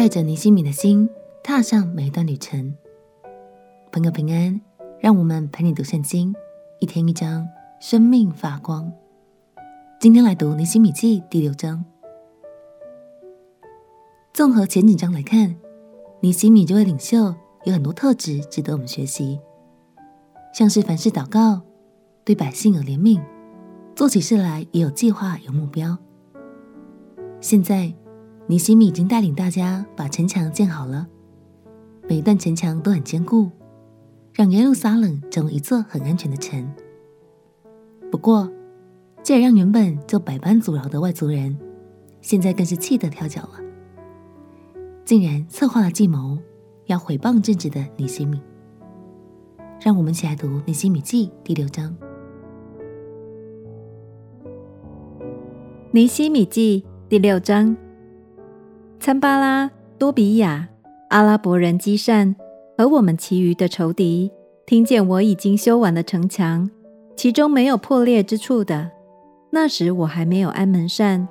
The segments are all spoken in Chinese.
带着尼西米的心，踏上每一段旅程。朋友平安，让我们陪你读圣经，一天一章，生命发光。今天来读尼西米记第六章。综合前几章来看，尼西米这位领袖有很多特质值得我们学习，像是凡事祷告，对百姓有怜悯，做起事来也有计划、有目标。现在，尼西米已经带领大家把城墙建好了，每一段城墙都很坚固，让耶路撒冷成为一座很安全的城。不过，这也让原本就百般阻挠的外族人，现在更是气得跳脚了。竟然策划了计谋，要毁谤正直的尼西米。让我们一起来读《尼西米记》第六章。《尼西米记》第六章，参巴拉、多比亚、阿拉伯人基善和我们其余的仇敌，听见我已经修完了城墙，其中没有破裂之处的，那时我还没有安门扇。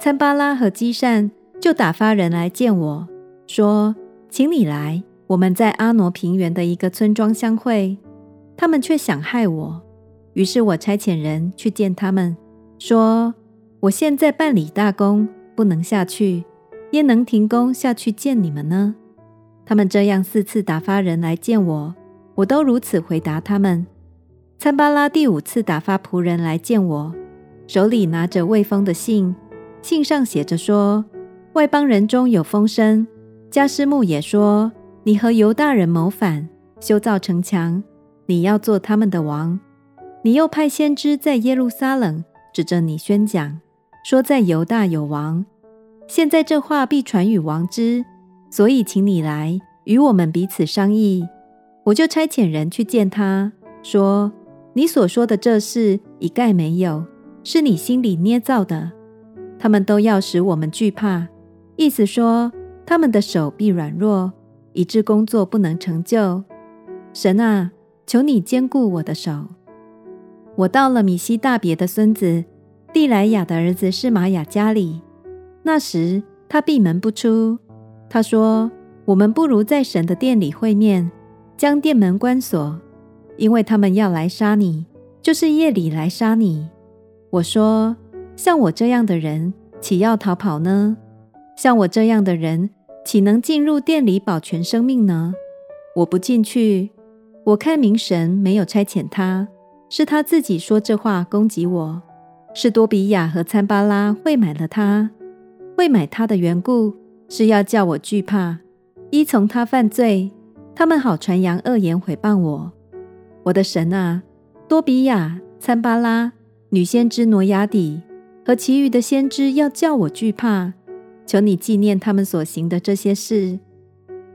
参巴拉和基善。就打发人来见我，说：“请你来，我们在阿挪平原的一个村庄相会。”他们却想害我，于是我差遣人去见他们，说：“我现在办理大功，不能下去，焉能停工下去见你们呢？”他们这样四次打发人来见我，我都如此回答他们。参巴拉第五次打发仆人来见我，手里拿着未封的信，信上写着说。外邦人中有风声，加斯木也说：“你和犹大人谋反，修造城墙，你要做他们的王。”你又派先知在耶路撒冷指着你宣讲，说在犹大有王。现在这话必传与王知，所以请你来与我们彼此商议。我就差遣人去见他，说：“你所说的这事一概没有，是你心里捏造的。他们都要使我们惧怕。”意思说，他们的手必软弱，以致工作不能成就。神啊，求你坚固我的手。我到了米西大别的孙子蒂莱亚的儿子示玛雅家里，那时他闭门不出。他说：“我们不如在神的殿里会面，将殿门关锁，因为他们要来杀你，就是夜里来杀你。”我说：“像我这样的人，岂要逃跑呢？”像我这样的人，岂能进入殿里保全生命呢？我不进去。我看明神没有差遣他，是他自己说这话攻击我。是多比亚和参巴拉贿买了他，贿买他的缘故是要叫我惧怕，依从他犯罪，他们好传扬恶言毁谤我。我的神啊，多比亚、参巴拉、女先知挪亚底和其余的先知要叫我惧怕。求你纪念他们所行的这些事。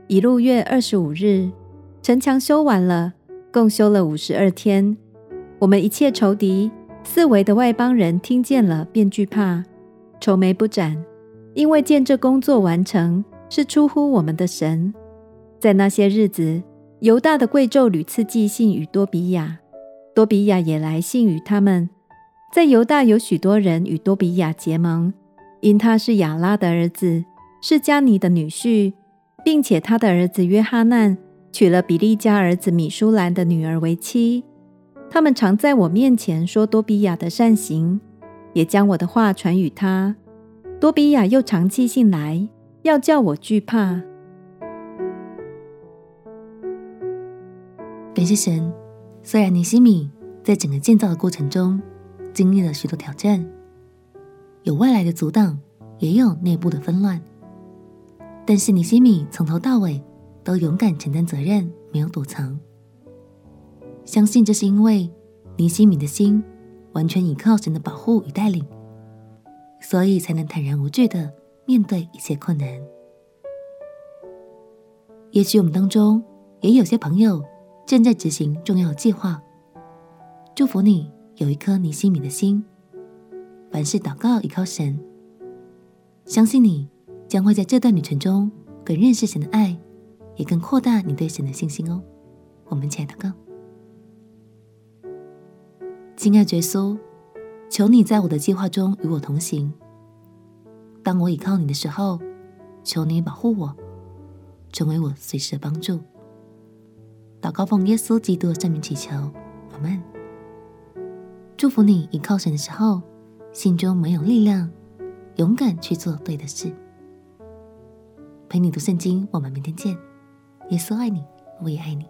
以禄月二十五日，城墙修完了，共修了五十二天。我们一切仇敌、四围的外邦人听见了，便惧怕，愁眉不展，因为见这工作完成是出乎我们的神。在那些日子，犹大的贵胄屡次寄信与多比亚，多比亚也来信与他们。在犹大有许多人与多比亚结盟。因他是亚拉的儿子，是迦尼的女婿，并且他的儿子约哈难娶了比利家儿子米舒兰的女儿为妻。他们常在我面前说多比亚的善行，也将我的话传与他。多比亚又常寄信来，要叫我惧怕。感谢神，虽然尼西米在整个建造的过程中经历了许多挑战。有外来的阻挡，也有内部的纷乱，但是尼西米从头到尾都勇敢承担责任，没有躲藏。相信这是因为尼西米的心完全依靠神的保护与带领，所以才能坦然无惧的面对一切困难。也许我们当中也有些朋友正在执行重要计划，祝福你有一颗尼西米的心。凡事祷告，依靠神，相信你将会在这段旅程中更认识神的爱，也更扩大你对神的信心哦。我们一起来祷告，亲爱的耶稣，求你在我的计划中与我同行。当我倚靠你的时候，求你保护我，成为我随时的帮助。祷告奉耶稣基督的圣名祈求，阿门。祝福你依靠神的时候，心中没有力量，勇敢去做对的事。陪你读圣经，我们明天见。耶稣爱你，我也爱你。